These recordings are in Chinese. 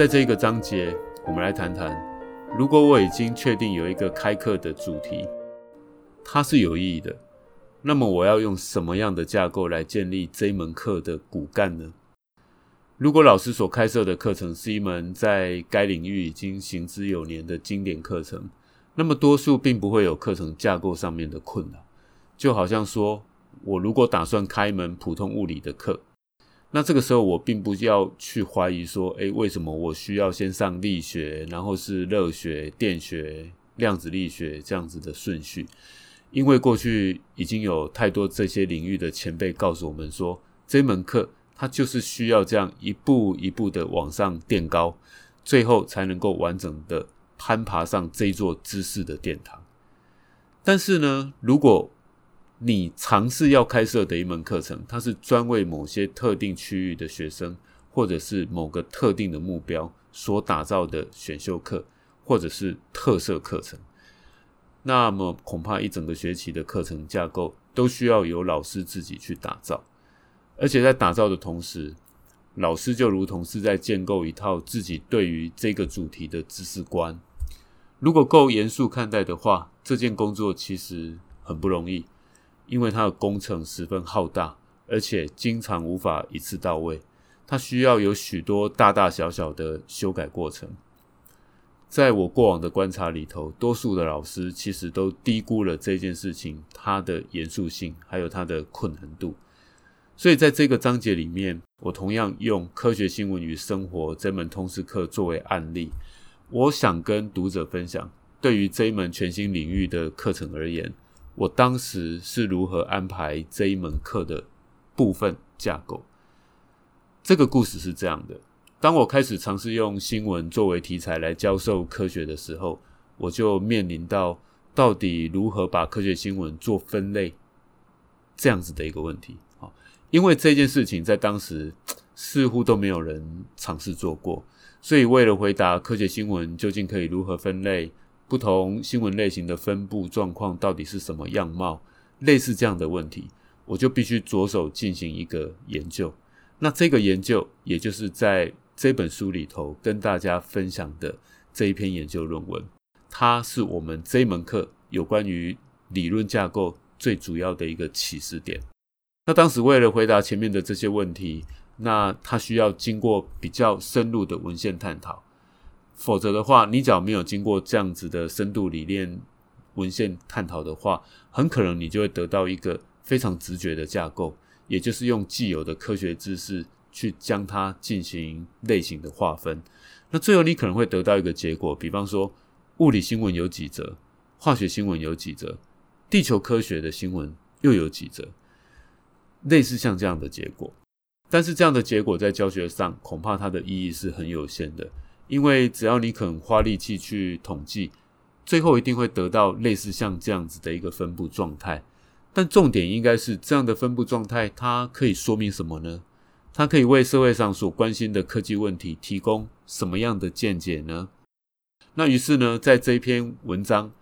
在这一个章节，我们来谈谈，如果我已经确定有一个开课的主题，它是有意义的，那么我要用什么样的架构来建立这一门课的骨干呢？如果老师所开设的课程是一门在该领域已经行之有年的经典课程，那么多数并不会有课程架构上面的困扰。就好像说，我如果打算开一门普通物理的课。那这个时候，我并不要去怀疑说，诶，为什么我需要先上力学，然后是热学、电学、量子力学这样子的顺序？因为过去已经有太多这些领域的前辈告诉我们说，这门课它就是需要这样一步一步的往上垫高，最后才能够完整的攀爬上这座知识的殿堂。但是呢，如果你尝试要开设的一门课程，它是专为某些特定区域的学生，或者是某个特定的目标所打造的选修课，或者是特色课程。那么恐怕一整个学期的课程架构都需要由老师自己去打造，而且在打造的同时，老师就如同是在建构一套自己对于这个主题的知识观。如果够严肃看待的话，这件工作其实很不容易。因为它的工程十分浩大，而且经常无法一次到位，它需要有许多大大小小的修改过程。在我过往的观察里头，多数的老师其实都低估了这件事情它的严肃性，还有它的困难度。所以在这个章节里面，我同样用《科学新闻与生活》这门通识课作为案例，我想跟读者分享，对于这一门全新领域的课程而言。我当时是如何安排这一门课的部分架构？这个故事是这样的：当我开始尝试用新闻作为题材来教授科学的时候，我就面临到到底如何把科学新闻做分类这样子的一个问题。好，因为这件事情在当时似乎都没有人尝试做过，所以为了回答科学新闻究竟可以如何分类。不同新闻类型的分布状况到底是什么样貌？类似这样的问题，我就必须着手进行一个研究。那这个研究，也就是在这本书里头跟大家分享的这一篇研究论文，它是我们这一门课有关于理论架构最主要的一个起始点。那当时为了回答前面的这些问题，那它需要经过比较深入的文献探讨。否则的话，你只要没有经过这样子的深度理念文献探讨的话，很可能你就会得到一个非常直觉的架构，也就是用既有的科学知识去将它进行类型的划分。那最后你可能会得到一个结果，比方说物理新闻有几则，化学新闻有几则，地球科学的新闻又有几则，类似像这样的结果。但是这样的结果在教学上恐怕它的意义是很有限的。因为只要你肯花力气去统计，最后一定会得到类似像这样子的一个分布状态。但重点应该是这样的分布状态，它可以说明什么呢？它可以为社会上所关心的科技问题提供什么样的见解呢？那于是呢，在这一篇文章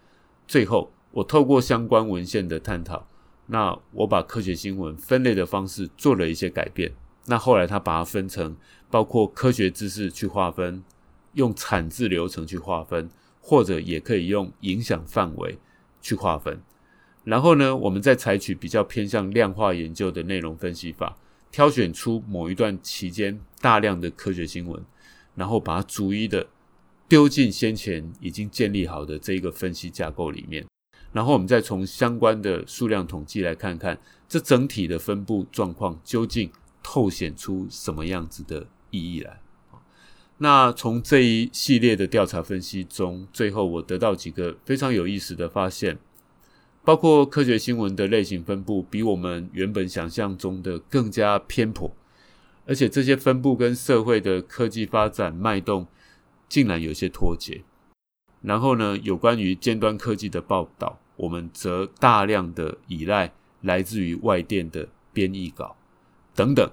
最后，我透过相关文献的探讨，那我把科学新闻分类的方式做了一些改变。那后来他把它分成包括科学知识去划分。用产制流程去划分，或者也可以用影响范围去划分。然后呢，我们再采取比较偏向量化研究的内容分析法，挑选出某一段期间大量的科学新闻，然后把它逐一的丢进先前已经建立好的这一个分析架构里面。然后我们再从相关的数量统计来看看，这整体的分布状况究竟透显出什么样子的意义来。那从这一系列的调查分析中，最后我得到几个非常有意思的发现，包括科学新闻的类型分布比我们原本想象中的更加偏颇，而且这些分布跟社会的科技发展脉动竟然有些脱节。然后呢，有关于尖端科技的报道，我们则大量的依赖来自于外电的编译稿等等。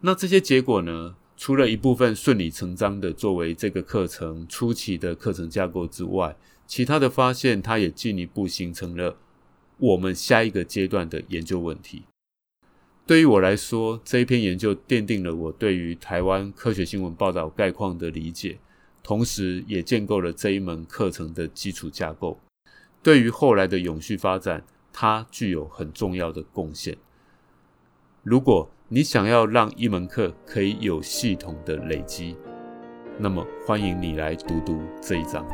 那这些结果呢？除了一部分顺理成章的作为这个课程初期的课程架构之外，其他的发现，它也进一步形成了我们下一个阶段的研究问题。对于我来说，这一篇研究奠定了我对于台湾科学新闻报道概况的理解，同时也建构了这一门课程的基础架构。对于后来的永续发展，它具有很重要的贡献。如果你想要让一门课可以有系统的累积，那么欢迎你来读读这一章。